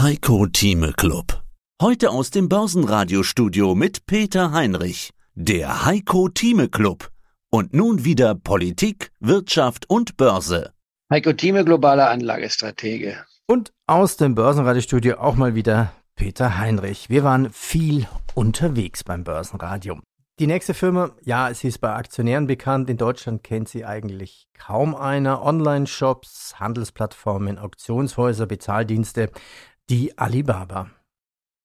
Heiko Thieme Club. Heute aus dem Börsenradiostudio mit Peter Heinrich. Der Heiko Thieme Club. Und nun wieder Politik, Wirtschaft und Börse. Heiko Thieme, globaler Anlagestratege. Und aus dem Börsenradiostudio auch mal wieder Peter Heinrich. Wir waren viel unterwegs beim Börsenradio. Die nächste Firma, ja, sie ist bei Aktionären bekannt. In Deutschland kennt sie eigentlich kaum einer. Online-Shops, Handelsplattformen, Auktionshäuser, Bezahldienste die Alibaba.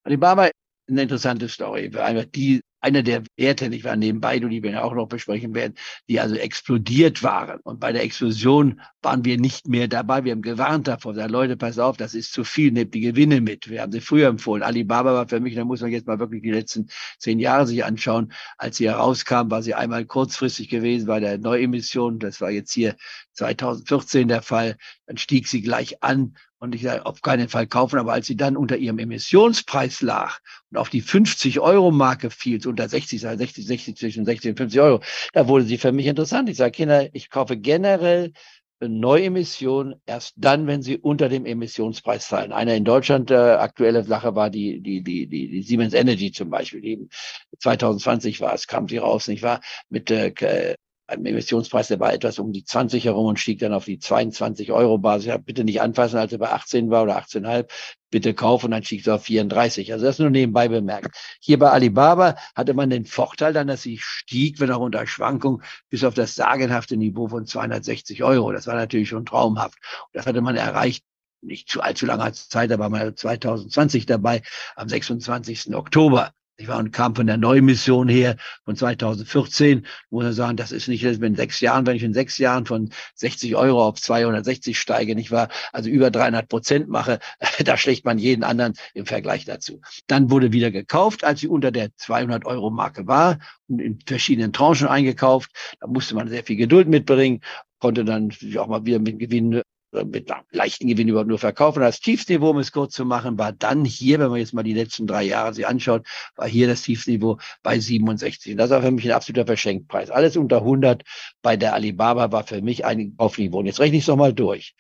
Alibaba eine interessante Story. Einfach die, einer der Werte, nicht wahr, nebenbei, die wir ja auch noch besprechen werden, die also explodiert waren. Und bei der Explosion waren wir nicht mehr dabei. Wir haben gewarnt davor, gesagt, Leute, pass auf, das ist zu viel, nehmt die Gewinne mit. Wir haben sie früher empfohlen. Alibaba war für mich, da muss man jetzt mal wirklich die letzten zehn Jahre sich anschauen. Als sie herauskam, war sie einmal kurzfristig gewesen bei der Neuemission. Das war jetzt hier 2014 der Fall. Dann stieg sie gleich an und ich sage, auf keinen Fall kaufen. Aber als sie dann unter ihrem Emissionspreis lag und auf die 50 Euro Marke fiel, unter 60, 60, 60, zwischen 60 und 50 Euro, da wurde sie für mich interessant. Ich sage, Kinder, ich kaufe generell Neuemissionen erst dann, wenn sie unter dem Emissionspreis fallen. Eine in Deutschland äh, aktuelle Sache war die, die, die, die, die Siemens Energy zum Beispiel. Eben 2020 war es, kam sie raus, nicht wahr? Mit äh, einem Emissionspreis, der war etwas um die 20 herum und stieg dann auf die 22 Euro Basis. Ja, bitte nicht anfassen, als er bei 18 war oder 18,5. Bitte kaufen dann stieg es auf 34. Also das nur nebenbei bemerkt. Hier bei Alibaba hatte man den Vorteil dann, dass sie stieg, wenn auch unter Schwankung, bis auf das sagenhafte Niveau von 260 Euro. Das war natürlich schon traumhaft. Und das hatte man erreicht nicht zu allzu langer Zeit, aber mal 2020 dabei, am 26. Oktober. Ich war und kam von der Neumission her von 2014, muss man sagen, das ist nicht in sechs Jahren, wenn ich in sechs Jahren von 60 Euro auf 260 steige, nicht wahr? Also über 300 Prozent mache, da schlägt man jeden anderen im Vergleich dazu. Dann wurde wieder gekauft, als sie unter der 200 Euro Marke war und in verschiedenen Tranchen eingekauft. Da musste man sehr viel Geduld mitbringen, konnte dann auch mal wieder mit Gewinn mit leichten Gewinn überhaupt nur verkaufen. Das Tiefsniveau, um es kurz zu machen, war dann hier, wenn man jetzt mal die letzten drei Jahre sich anschaut, war hier das Tiefsniveau bei 67. Und das war für mich ein absoluter Verschenkpreis. Alles unter 100 bei der Alibaba war für mich ein Kaufniveau. Und jetzt rechne ich es nochmal durch.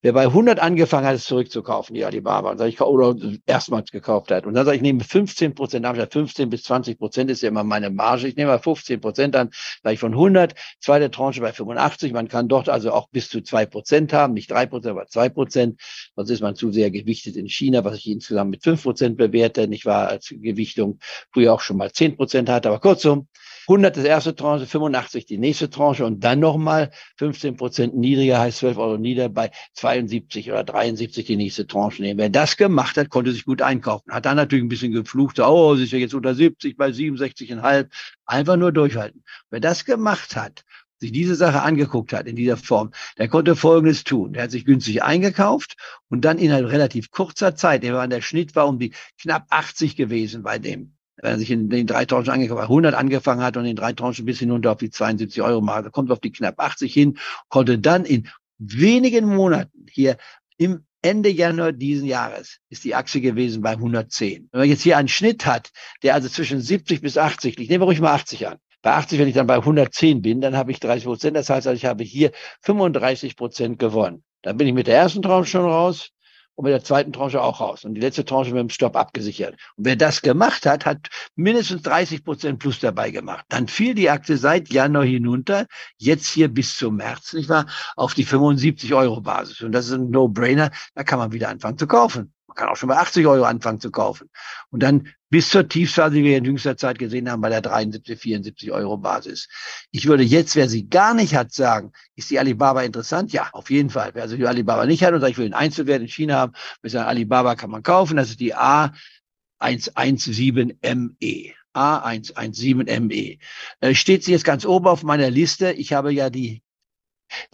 Wer bei 100 angefangen hat, es zurückzukaufen, die Alibaba, und sag ich, oder erstmals gekauft hat, und dann sage ich, ich nehme 15 Prozent, dann habe ich 15 bis 20 Prozent ist ja immer meine Marge. Ich nehme mal 15 Prozent an, sage ich von 100, zweite Tranche bei 85. Man kann dort also auch bis zu zwei Prozent haben, nicht drei Prozent, aber zwei Prozent. Sonst ist man zu sehr gewichtet in China, was ich insgesamt mit fünf Prozent bewerte. Ich war als Gewichtung früher auch schon mal zehn Prozent hatte, aber kurzum, 100 das erste Tranche, 85 die nächste Tranche. Und dann nochmal 15 Prozent niedriger, heißt 12 Euro nieder, bei 72 oder 73 die nächste Tranche nehmen. Wer das gemacht hat, konnte sich gut einkaufen. Hat dann natürlich ein bisschen geflucht, oh, sie ist ja jetzt unter 70, bei 67,5. Einfach nur durchhalten. Wer das gemacht hat, sich diese Sache angeguckt hat in dieser Form, der konnte Folgendes tun. Der hat sich günstig eingekauft und dann innerhalb relativ kurzer Zeit, der Schnitt war um die knapp 80 gewesen bei dem wenn er sich in den drei Tranchen angefangen hat, 100 angefangen hat und in drei Tranchen bis hinunter auf die 72 Euro Marke, kommt auf die knapp 80 hin, konnte dann in wenigen Monaten hier im Ende Januar diesen Jahres ist die Achse gewesen bei 110. Wenn man jetzt hier einen Schnitt hat, der also zwischen 70 bis 80 liegt, nehmen wir ruhig mal 80 an. Bei 80, wenn ich dann bei 110 bin, dann habe ich 30 Prozent. Das heißt, also ich habe hier 35 Prozent gewonnen. Dann bin ich mit der ersten Tranche schon raus und mit der zweiten Tranche auch raus. Und die letzte Tranche mit dem Stopp abgesichert. Und wer das gemacht hat, hat mindestens 30 Prozent plus dabei gemacht. Dann fiel die Aktie seit Januar hinunter, jetzt hier bis zum März, nicht wahr, auf die 75 Euro Basis. Und das ist ein No-Brainer. Da kann man wieder anfangen zu kaufen. Man kann auch schon bei 80 Euro anfangen zu kaufen. Und dann bis zur Tiefphase, die wir in jüngster Zeit gesehen haben, bei der 73, 74 Euro Basis. Ich würde jetzt, wer sie gar nicht hat, sagen, ist die Alibaba interessant? Ja, auf jeden Fall. Wer also die Alibaba nicht hat und sagt, ich will einen Einzelwert in China haben, wir sagen, Alibaba kann man kaufen. Das ist die A117ME. A117ME. Äh, steht sie jetzt ganz oben auf meiner Liste. Ich habe ja die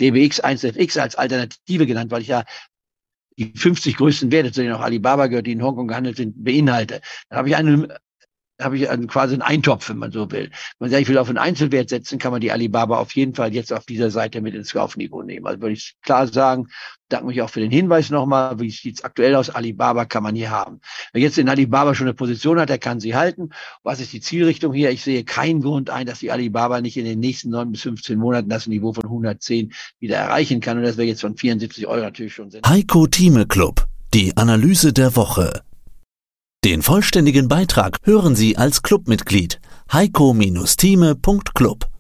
DBX 1FX als Alternative genannt, weil ich ja die 50 größten Werte, zu denen auch Alibaba gehört, die in Hongkong gehandelt sind, beinhalte. Dann habe ich einen habe ich einen, quasi einen Eintopf, wenn man so will. Wenn man sagt, ich will auf einen Einzelwert setzen, kann man die Alibaba auf jeden Fall jetzt auf dieser Seite mit ins Kaufniveau nehmen. Also würde ich klar sagen, danke mich auch für den Hinweis nochmal, wie sieht es aktuell aus, Alibaba kann man hier haben. Wer jetzt in Alibaba schon eine Position hat, der kann sie halten. Was ist die Zielrichtung hier? Ich sehe keinen Grund ein, dass die Alibaba nicht in den nächsten neun bis 15 Monaten das Niveau von 110 wieder erreichen kann. Und das wäre jetzt von 74 Euro natürlich schon. Heiko Thieme Club Die Analyse der Woche. Den vollständigen Beitrag hören Sie als Clubmitglied heiko-thieme.club.